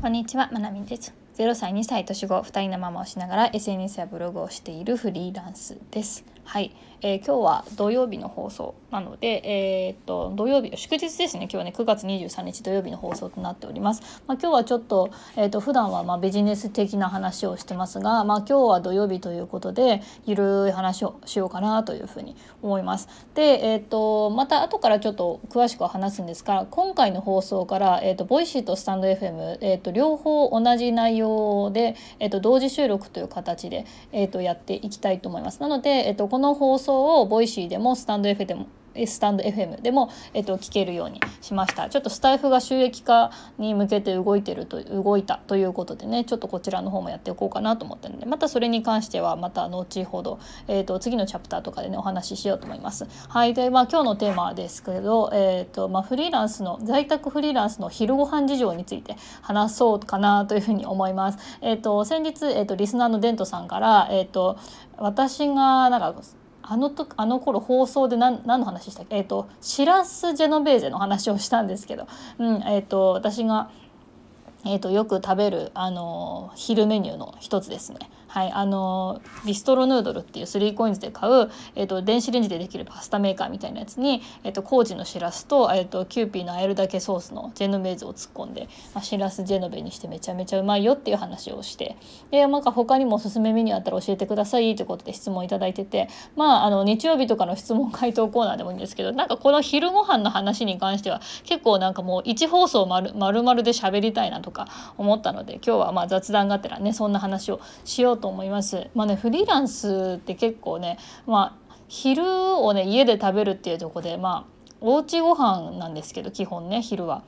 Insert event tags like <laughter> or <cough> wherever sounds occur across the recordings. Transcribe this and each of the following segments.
こんにちは、まなみです。0歳、2歳、年子、2人のママをしながら SNS やブログをしているフリーランスです。はい、えー、今日は土曜日の放送なので、えー、っと土曜日祝日ですね。今日はね9月23日土曜日の放送となっております、まあ、今日はちょっと、えー、っと普段はまビジネス的な話をしてますが、まあ、今日は土曜日ということでゆるい話をしようかなというふうに思います。で、えー、っとまた後からちょっと詳しくは話すんですが今回の放送から、えー、っとボイシーとスタンド FM、えー、っと両方同じ内容で、えー、っと同時収録という形で、えー、っとやっていきたいと思います。なので、えー、っとこの放送を Voicyでもスタンド F でもスタンド FM でも、えっと、聞けるようにしましたちょっとスタイフが収益化に向けて動いてると動いたということでねちょっとこちらの方もやっていこうかなと思ってるのでまたそれに関してはまた後ほど、えっと、次のチャプターとかでねお話ししようと思います。はいでまあ、今日のテーマですけど、えっとまあ、フリーランスの在宅フリーランスの昼ご飯事情について話そうかなというふうに思います。えっと、先日、えっと、リスナーのデントさんから、えっと、私がなんかあのとあの頃放送で何何の話したっけ？えっ、ー、としらすジェノベーゼの話をしたんですけど、うんえーと、私が、えーと、よく食べる、あの昼メニューの一つですね。はい、あのビストロヌードルっていう 3COINS で買う、えーと、電子レンジでできるパスタメーカーみたいなやつに、えーと、高知のしらすと,、えーと、キューピーのあえるだけソースのジェノベーゼを突っ込んで、まあ、しらすジェノベにしてめちゃめちゃうまいよっていう話をしてでなんか他にもおすすめメニューあったら教えてくださいということで質問いただいててまああの日曜日とかの質問回答コーナーでもいいんですけどなんかこの昼ご飯の話に関しては結構なんかもう1放送丸々で喋りたいなとか思ったので今日はまあ雑談がてらねそんな話をしようとと思います。まあねフリーランスって結構ねまあ昼をね家で食べるっていうとこでまあおうちご飯なんですけど基本ね昼は。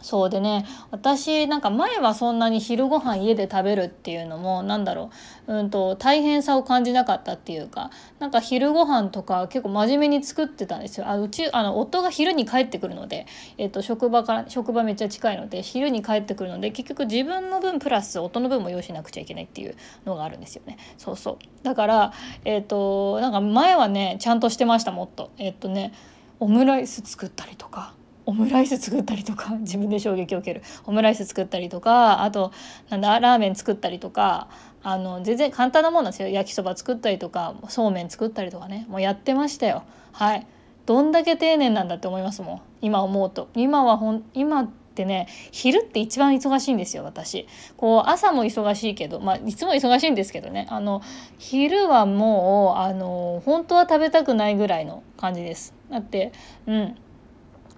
そうでね私なんか前はそんなに昼ご飯家で食べるっていうのもなんだろう、うんと、大変さを感じなかったっていうかなんか昼ご飯とか結構真面目に作ってたんですよ。あうちあの夫が昼に帰ってくるので、えっと、職場から職場めっちゃ近いので昼に帰ってくるので結局自分の分プラス夫の分も用意しなくちゃいけないっていうのがあるんですよね。そうそうだからえっとなんか前はねちゃんとしてましたもっと。えっとねオムライス作ったりとかオムライス作ったりとか <laughs> 自分で衝撃を受ける。オムライス作ったりとかあとなんだラーメン作ったりとかあの全然簡単なもんなんですよ。焼きそば作ったりとかそうめん作ったりとかね。もうやってましたよ。はい。どんだけ丁寧なんだって思いますもん。今思うと。今はほん今ってね昼って一番忙しいんですよ私。こう朝も忙しいけどまあいつも忙しいんですけどね。あの昼はもうあの本当は食べたくないぐらいの感じです。だってうん。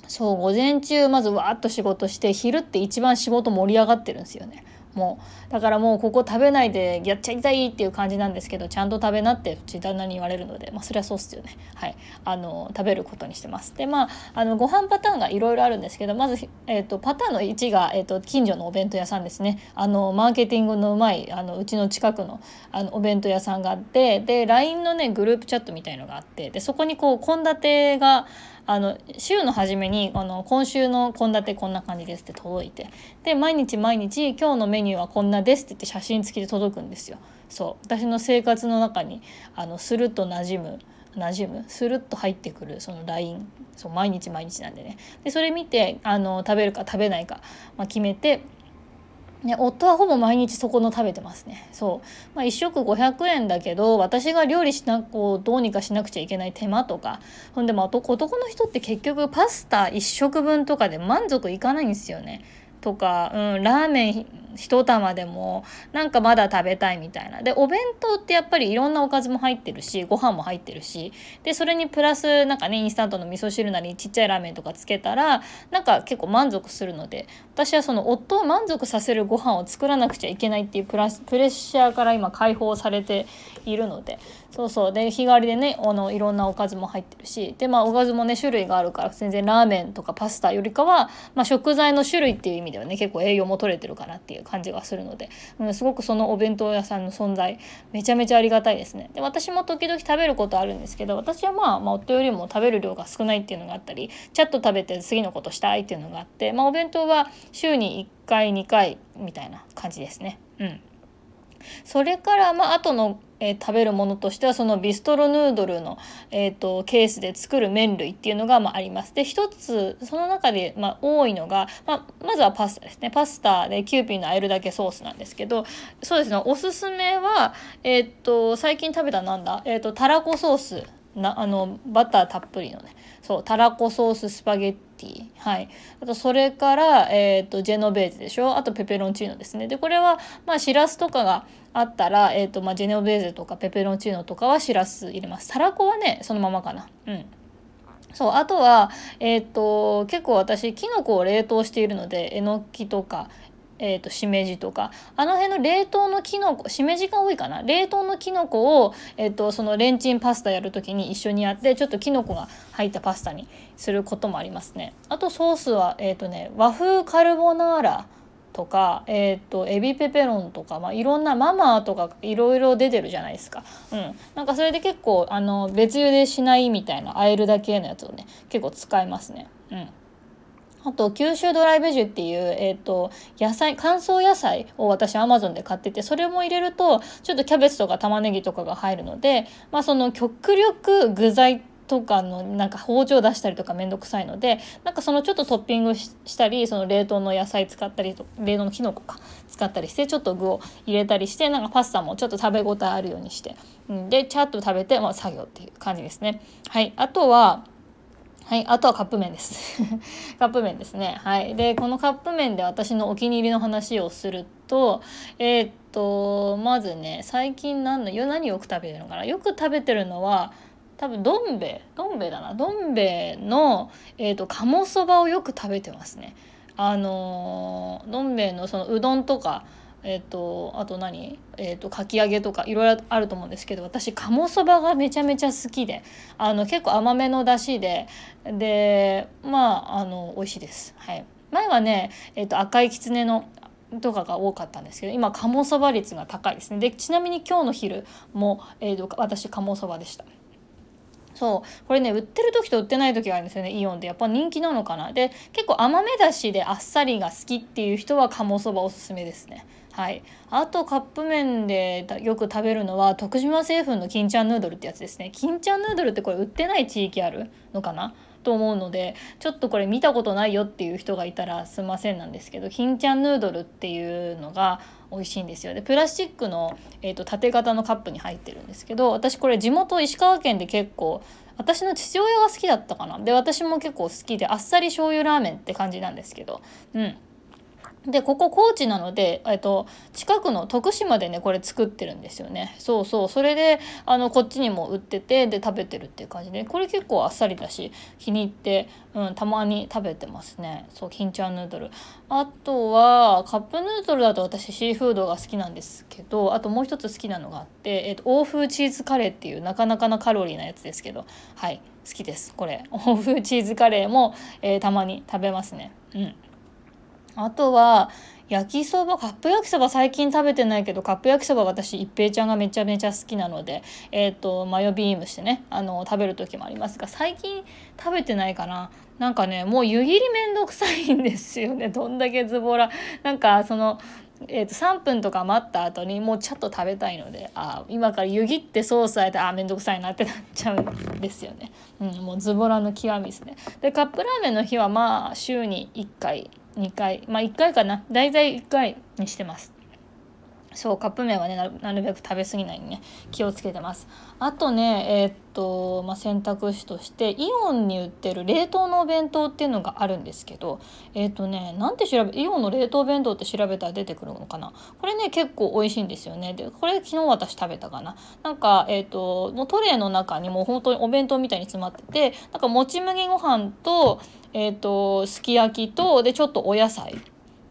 そう午前中まずわーっと仕事して昼って一番仕事盛り上がってるんですよね。もうだからもうここ食べないでやっちゃいたいっていう感じなんですけどちゃんと食べなってうち旦那に言われるのでまあそれはそうっすよね。<laughs> はい。あの食べることにしてます。でまああのご飯パターンがいろいろあるんですけどまず、えーと、パターンの1が、えーと、近所のお弁当屋さんですね。あのマーケティングのうまいあのうちの近くのあのお弁当屋さんがあってで LINE のねグループチャットみたいのがあってでそこにこう献立があの週の初めにあの今週の献立こんな感じですって届いてで毎日毎日今日のメニューはこんなですって言って写真付きで届くんですよ。そう。私の生活の中にあのスルッと馴染む馴染むスルッと入ってくるその LINE そう毎日毎日なんでね。でそれ見てあの食べるか食べないか、まあ、決めてね、夫はほぼ毎日そこの食べてますね。そう。まあ、1食500円だけど、私が料理しな、こう、どうにかしなくちゃいけない手間とか、ほんでも男の人って結局パスタ1食分とかで満足いかないんですよね。とか、うん、ラーメン一玉でもなんかまだ食べたいみたいな。でお弁当ってやっぱりいろんなおかずも入ってるしご飯も入ってるし。でそれにプラスなんかねインスタントの味噌汁なりちっちゃいラーメンとかつけたらなんか結構満足するので。私はその夫を満足させるご飯を作らなくちゃいけないっていうプラスプレッシャーから今解放されているので。そうそう。で日替わりでねあのいろんなおかずも入ってるし。でまあおかずもね種類があるから全然ラーメンとかパスタよりかは、まあ、食材の種類っていう意味ではね結構栄養も取れてるかなっていう。感じがするので、うん、すごくそのお弁当屋さんの存在めちゃめちゃありがたいですね。で私も時々食べることあるんですけど私はまあ、まあ、夫よりも食べる量が少ないっていうのがあったりちゃっと食べて次のことしたいっていうのがあって、まあ、お弁当は週に1回2回みたいな感じですね。うんそれからまあ後のえー、食べるものとしてはそのビストロヌードルの、えーと、ケースで作る麺類っていうのが、まあ、あります。で一つその中で、まあ、多いのが、まあ、まずはパスタですね。パスタでキューピーのあえるだけソースなんですけどそうですね。おすすめは、えーと、最近食べたなんだ、えーと、たらこソースなあのバターたっぷりのね。そうたらこソーススパゲッティ。はい。あとそれから、えーと、ジェノベーゼでしょ？あとペペロンチーノですね。でこれはまあしらすとかがあったら、えーとまあ、ジェノベーゼとかペペロンチーノとかはしらす入れます。たらこはねそのままかな。うん。そうあとは、えーと、結構私きのこを冷凍しているのでえのきとかえーと、しめじとか。あの辺の冷凍のきのこしめじが多いかな。冷凍のきのこを、えーと、そのレンチンパスタやる時に一緒にやってちょっときのこが入ったパスタにすることもありますね。あとソースは、えーとね、和風カルボナーラとか、えーと、エビペペロンとか、まあ、いろんなママとかいろいろ出てるじゃないですか、うん、なんかそれで結構あの別茹でしないみたいなあえるだけのやつをね結構使いますね。うん。あと九州ドライベジュっていう、えーと、野菜乾燥野菜を私アマゾンで買っててそれも入れるとちょっとキャベツとか玉ねぎとかが入るので、まあ、その極力具材とかのなんか包丁出したりとかめんどくさいのでなんかそのちょっとトッピングしたりその冷凍の野菜使ったりと冷凍のきのこか使ったりしてちょっと具を入れたりしてなんかパスタもちょっと食べ応えあるようにして、うん、でチャッと食べて、まあ、作業っていう感じですね。はい、あとははい、あとはカップ麺です <laughs> カップ麺ですね。はい。で、このカップ麺で私のお気に入りの話をすると、えー、っと、まずね、最近何の、何よく食べてるのかなよく食べてるのは、多分どん兵衛どん兵衛だなどん兵衛の、えーと、鴨そばをよく食べてますね。あのどん兵衛のそのうどんとかえーと、あと何、えーと、かき揚げとかいろいろあると思うんですけど私鴨そばがめちゃめちゃ好きであの結構甘めのだしででまああの美味しいです。はい、前はね、えーと、赤いきつねのとかが多かったんですけど今鴨そば率が高いですね。でちなみに今日の昼も、えー、と私鴨そばでした。そう。これね売ってる時と売ってない時があるんですよねイオンで。やっぱ人気なのかな。で結構甘めだしであっさりが好きっていう人は鴨そばおすすめですね。はい、あとカップ麺でよく食べるのは徳島製粉の金ちゃんヌードルってやつですね。金ちゃんヌードルってこれ売ってない地域あるのかな？と思うのでちょっとこれ見たことないよっていう人がいたらすいませんなんですけど金ちゃんヌードルっていうのが美味しいんですよ。でプラスチックの、えーと、縦型のカップに入ってるんですけど私これ地元石川県で結構私の父親が好きだったかな？で私も結構好きであっさり醤油ラーメンって感じなんですけど。うん。でここ高知なので、えっと、近くの徳島でねこれ作ってるんですよね。そうそう。それであのこっちにも売っててで食べてるっていう感じで。これ結構あっさりだし気に入って、うん、たまに食べてますね。そう金ちゃんヌードル。あとはカップヌードルだと私シーフードが好きなんですけどあともう一つ好きなのがあって、えっと、欧風チーズカレーっていうなかなかなカロリーなやつですけど。はい好きですこれ。<laughs> 欧風チーズカレーも、えー、たまに食べますね。うん。あとは焼きそばカップ焼きそば最近食べてないけどカップ焼きそば私一平ちゃんがめちゃめちゃ好きなのでえっ、ー、とマヨビームしてねあの食べる時もありますが最近食べてないかな。なんかねもう湯切りめんどくさいんですよね。<laughs> どんだけズボラ。なんかそのえー、と3分とか待った後にもうちょっと食べたいのであ今から湯切ってソースあえてあ面倒くさいなってなっちゃうんですよね、うん、もうズボラの極みですね。でカップラーメンの日はまあ週に1回2回まあ1回かな。大体1回にしてます。そうカップ麺はねなるべく食べ過ぎないにね気をつけてます。あとねえー、っと、まあ、選択肢としてイオンに売ってる冷凍のお弁当っていうのがあるんですけどえー、っとねなんて調べイオンの冷凍弁当って調べたら出てくるのかな。これね結構美味しいんですよね。でこれ昨日私食べたかな。なんかえー、っともうトレーの中にもう本当にお弁当みたいに詰まっててなんかもち麦ご飯とえっとすき焼きとでちょっとお野菜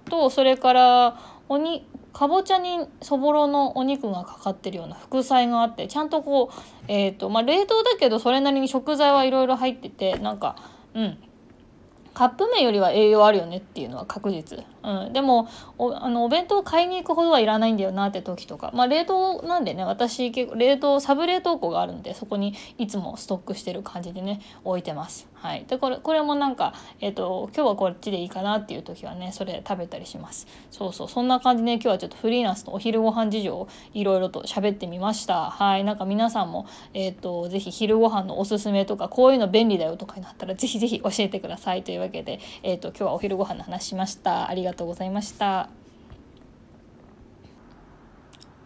とそれからおにかぼちゃにそぼろのお肉がかかってるような副菜があってちゃんとこう、えーとまあ、冷凍だけどそれなりに食材はいろいろ入っててなんかうんカップ麺よりは栄養あるよねっていうのは確実、うん、でもおあのお弁当買いに行くほどはいらないんだよなって時とか。まあ冷凍なんでね私結構冷凍サブ冷凍庫があるんでそこにいつもストックしてる感じでね置いてます。はい、でこれこれもなんか、えーと、今日はこっちでいいかなっていう時はねそれ食べたりします。そうそう。そんな感じで、ね、今日はちょっとフリーランスのお昼ご飯事情をいろいろと喋ってみました。はい。なんか皆さんも、えーと、ぜひ昼ご飯のおすすめとかこういうの便利だよとかになったらぜひぜひ教えてくださいというわけで、わけでえーと今日はお昼ご飯の話しました。ありがとうございました。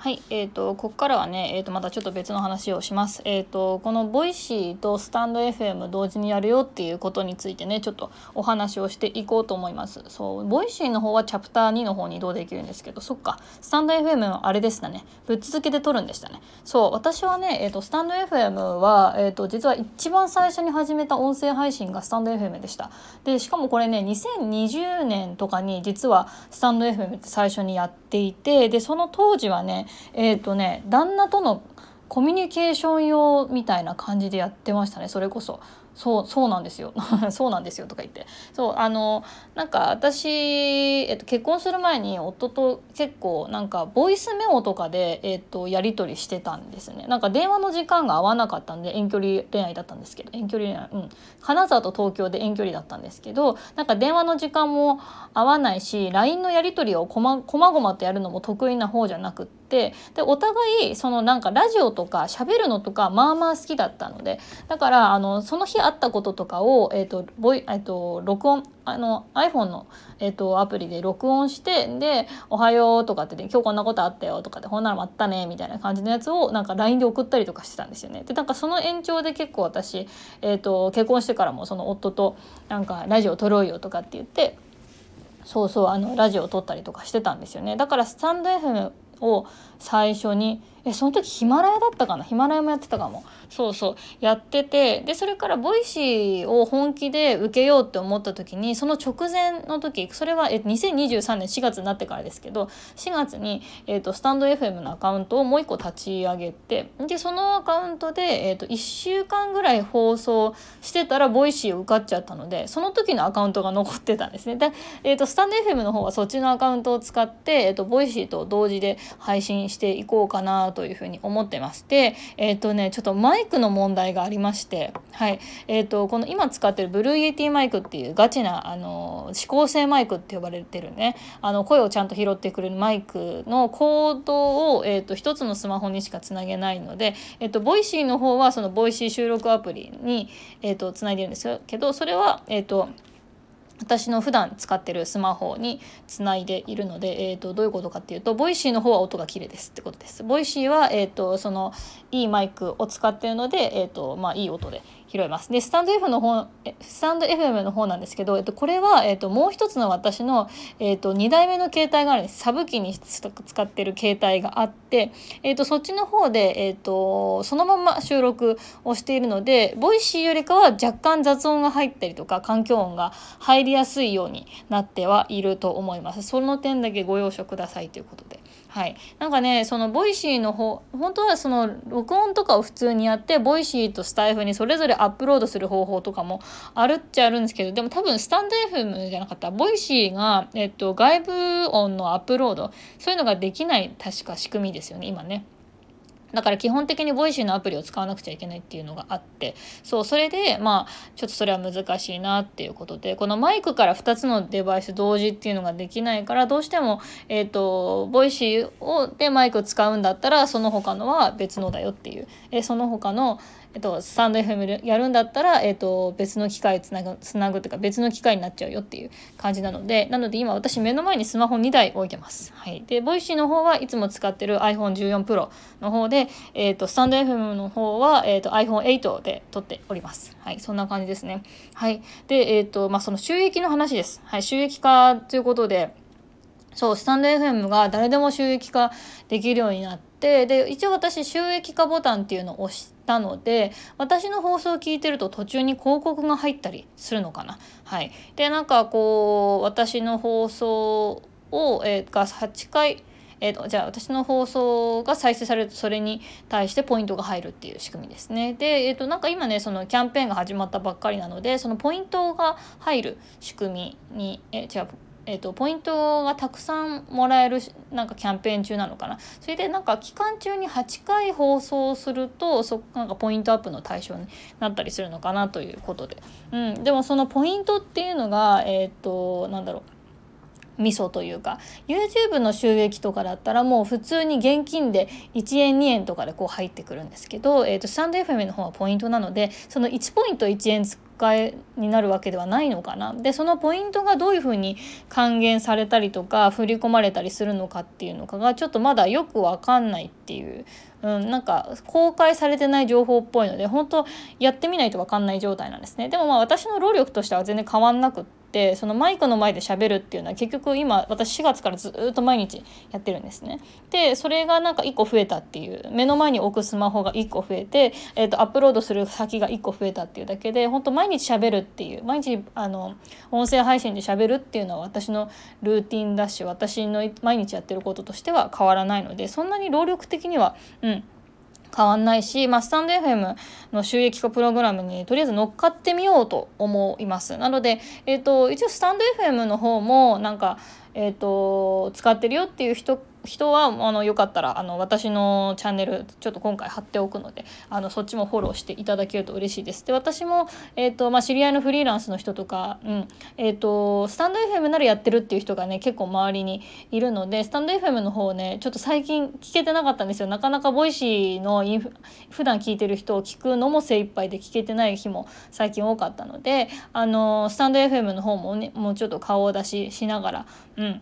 はい、えーと、ここからはね、えーと、またちょっと別の話をします。えーと、この Voicyとスタンド FM 同時にやるよっていうことについてねちょっとお話をしていこうと思います。そう Voicyの方はチャプター2の方に移動できるんですけどそっかスタンド FM はあれでしたねぶっ続けで撮るんでしたね。そう私はね、えー、とスタンド FM は、えー、と実は一番最初に始めた音声配信がスタンド FM でした。でしかもこれね2020年とかに実はスタンド FM って最初にやっていてでその当時はねえっ、ー、とね旦那とのコミュニケーション用みたいな感じでやってましたねそれこそ。そうそうなんですよ。<laughs> そうなんですよとか言って。そうあのなんか私、えっと、結婚する前に夫と結構なんかボイスメモとかで、えっと、やり取りしてたんですね。なんか電話の時間が合わなかったんで遠距離恋愛だったんですけど遠距離恋愛うん。金沢と東京で遠距離だったんですけどなんか電話の時間も合わないし LINE のやり取りをこまこまごまとやるのも得意な方じゃなくってでお互いそのなんかラジオとか喋るのとかまあまあ好きだったのでだからあのその日会ったこととかを、えーとボイえーと、録音あの iPhone の、えーと、アプリで録音してで「おはよう」とかって、ね「今日こんなことあったよ」とかで「ほんならまったね」みたいな感じのやつをなんか LINE で送ったりとかしてたんですよね。でなんかその延長で結構私、えーと結婚してからもその夫となんかラジオ撮ろうよとかって言ってそうそうあのラジオを撮ったりとかしてたんですよね。だからスタンド FM を最初にえその時ヒマラヤだったかな？ヒマラヤもやってたかも。そうそう。やっててでそれから Voicyを本気で受けようって思った時にその直前の時それはえ2023年4月になってからですけど4月に、えーと、スタンド FM のアカウントをもう一個立ち上げてでそのアカウントで、えーと、1週間ぐらい放送してたら Voicyを受かっちゃったのでその時のアカウントが残ってたんですね。で、えーと、スタンド FM の方はそっちのアカウントを使って、えー、と Voicyと同時で配信していこうかなというふうに思ってましてえっ、ー、とねちょっとマイクの問題がありましてはい。えっ、ー、とこの今使ってる Blue Yeti マイクっていうガチなあの指向性マイクって呼ばれてるねあの声をちゃんと拾ってくれるマイクのコードを、えーと、一つのスマホにしかつなげないので、えーと、 Voicyの方はその Voicy収録アプリに、えーと、つないでるんですけどそれはえっ、と私の普段使ってるスマホにつないでいるので、えーと、どういうことかっていうと Voicyの方は音が綺麗ですってことです。ボイシーは、えーと、そのいいマイクを使ってるので、えーとまあ、いい音で拾えます。でスタンド F の方スタンド FM の方なんですけど、えっと、これは、えっと、もう一つの私の、えっと、2代目の携帯があるんですサブ機に使ってる携帯があって、えっと、そっちの方で、えっと、そのまま収録をしているので Voicyよりかは若干雑音が入ったりとか環境音が入りやすいようになってはいると思います。その点だけご容赦くださいということで。はい、なんかねその Voicyの方本当はその録音とかを普通にやって Voicyとスタイフにそれぞれアップロードする方法とかもあるっちゃあるんですけどでも多分スタンド FM じゃなかった Voicyが、えっと、外部音のアップロードそういうのができない確か仕組みですよね今ね。だから基本的に Voicyのアプリを使わなくちゃいけないっていうのがあってそうそれでまあちょっとそれは難しいなっていうことでこのマイクから2つのデバイス同時っていうのができないからどうしても、えーと、 Voicyをでマイク使うんだったらその他のは別のだよっていう、えその他のえっと、スタンド FM やるんだったら、えっと、別の機械つなぐつなぐっていうか別の機械になっちゃうよっていう感じなのでなので今私目の前にスマホ2台置いてます。はい、で Voicyの方はいつも使ってる iPhone14 Pro の方で、えっと、スタンド FM の方は、えっと、iPhone8 で撮っております。はい、そんな感じですね。はい、で、えっとまあ、その収益の話です。はい、収益化ということでそうスタンド FM が誰でも収益化できるようになってで一応私収益化ボタンっていうのを押したので私の放送を聞いてると途中に広告が入ったりするのかな。はい、でなんかこう私の放送を、えー、が8回えーと、じゃあ私の放送が再生されるとそれに対してポイントが入るっていう仕組みですね。で、えーと、なんか今ねそのキャンペーンが始まったばっかりなのでそのポイントが入る仕組みに、えー、違うえーと、ポイントがたくさんもらえるなんかキャンペーン中なのかな。それでなんか期間中に8回放送するとそなんかポイントアップの対象になったりするのかなということで、うん、でもそのポイントっていうのがえっ、ー、となんだろう。味噌というか YouTube の収益とかだったらもう普通に現金で1円2円とかでこう入ってくるんですけど、えーと、スタンド FM の方はポイントなのでその1ポイント1円使えになるわけではないのかな。でそのポイントがどういうふうに還元されたりとか振り込まれたりするのかっていうのかがちょっとまだよく分かんないっていう、うん、なんか公開されてない情報っぽいので本当やってみないと分かんない状態なんですね。でもまあ私の労力としては全然変わんなくっってそのマイクの前で喋るっていうのは結局今私4月からずっと毎日やってるんですね。でそれがなんか1個増えたっていう目の前に置くスマホが1個増えて、えーと、アップロードする先が1個増えたっていうだけで本当毎日喋るっていう毎日あの音声配信で喋るっていうのは私のルーティンだし私の毎日やってることとしては変わらないのでそんなに労力的にはうん変わんないし、まあ、スタンド FM の収益化プログラムにとりあえず乗っかってみようと思います。なので、えーと、一応スタンド FM の方もなんか、えーと使ってるよっていう人人はあのよかったらあの私のチャンネルちょっと今回貼っておくのであのそっちもフォローしていただけると嬉しいです。で私も、えーとまあ、知り合いのフリーランスの人とか、うんえーと、スタンド FM ならやってるっていう人がね結構周りにいるのでスタンド FM の方ねちょっと最近聞けてなかったんですよ。なかなか Voicyのインフ普段聞いてる人を聞くのも精一杯で聞けてない日も最近多かったのであのスタンド FM の方もねもうちょっと顔を出ししながら、うん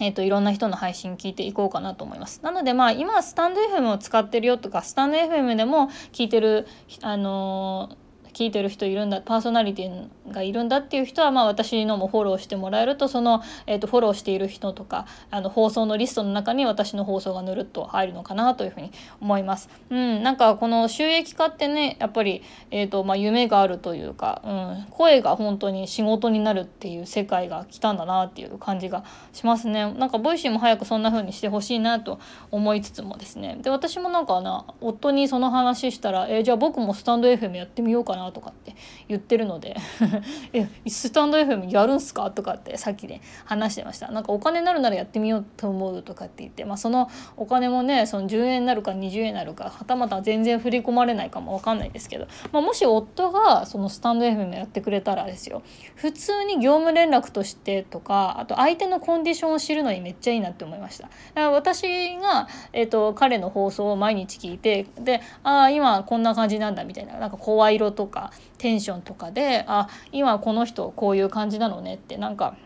えーと、いろんな人の配信聞いていこうかなと思います。なのでまあ今スタンド FM を使ってるよとかスタンド FM でも聞いてるあのー聞いてる人いるんだパーソナリティがいるんだっていう人は、まあ、私のもフォローしてもらえるとその、えーと、フォローしている人とかあの放送のリストの中に私の放送がぬるっと入るのかなというふうに思います。うん、なんかこの収益化ってねやっぱり、えーとまあ、夢があるというか、うん、声が本当に仕事になるっていう世界が来たんだなっていう感じがしますね。なんか Voicyも早くそんな風にしてほしいなと思いつつもですねで私もなんかな夫にその話したら「えー、じゃあ僕もスタンド FM やってみようかな」とかって言ってるので <laughs> えスタンド FM やるんすか？とかってさっきね話してました。なんかお金になるならやってみようと思うとかって言って、まあ、そのお金もねその10円になるか20円になるかはたまた全然振り込まれないかも分かんないですけど、まあ、もし夫がそのスタンド FM やってくれたらですよ。普通に業務連絡としてとかあと相手のコンディションを知るのにめっちゃいいなって思いました。だから私が、えーと、彼の放送を毎日聞いてでああ今こんな感じなんだみたいななんか声色とかテンションとかであ今この人こういう感じなのねってなんか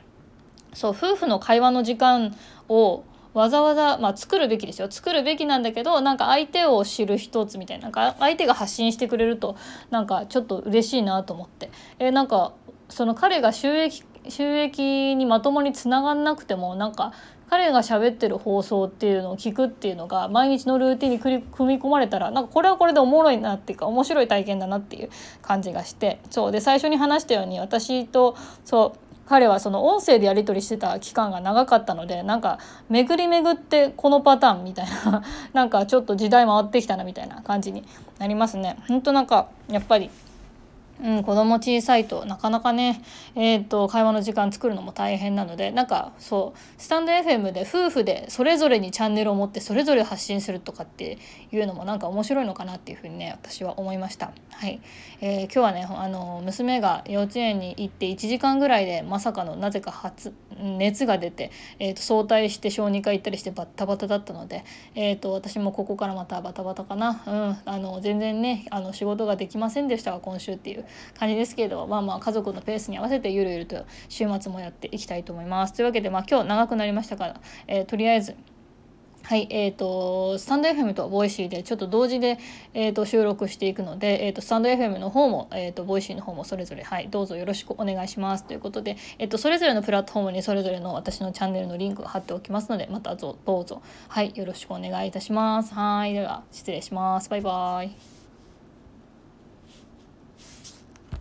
そう夫婦の会話の時間をわざわざ、まあ、作るべきですよ。作るべきなんだけどなんか相手を知る一つみたいななんか相手が発信してくれるとなんかちょっと嬉しいなと思って。えなんかその彼が収益収益にまともにつながんなくてもなんか彼が喋ってる放送っていうのを聞くっていうのが毎日のルーティンに組み込まれたらなんかこれはこれでおもろいなっていうか面白い体験だなっていう感じがしてそうで最初に話したように私とそう彼はその音声でやり取りしてた期間が長かったのでなんか巡り巡ってこのパターンみたいな <laughs> なんかちょっと時代回ってきたなみたいな感じになりますね。ほんとなんかやっぱりうん、子供小さいとなかなかね、えーと、会話の時間作るのも大変なのでなんかそうスタンド FM で夫婦でそれぞれにチャンネルを持ってそれぞれ発信するとかっていうのもなんか面白いのかなっていうふうにね私は思いました。はい、えー、今日はねあの娘が幼稚園に行って1時間ぐらいでまさかのなぜか発熱が出て、えーと、早退して小児科行ったりしてバッタバタだったので、えーと、私もここからまたバタバタかな、うん、あの全然ねあの仕事ができませんでしたが今週っていう感じですけどまあまあ家族のペースに合わせてゆるゆると週末もやっていきたいと思います。というわけで、まあ、今日長くなりましたから、えー、とりあえずはい、えっ、ー、と、スタンド FM とボイシーでちょっと同時で、えーと、収録していくので、えーと、スタンド FM の方も、えーと、ボイシーの方もそれぞれ、はい、どうぞよろしくお願いしますということで、えー、とそれぞれのプラットフォームにそれぞれの私のチャンネルのリンクを貼っておきますので、またどうぞ、はい、よろしくお願いいたします。はい、では失礼します。バイバイ。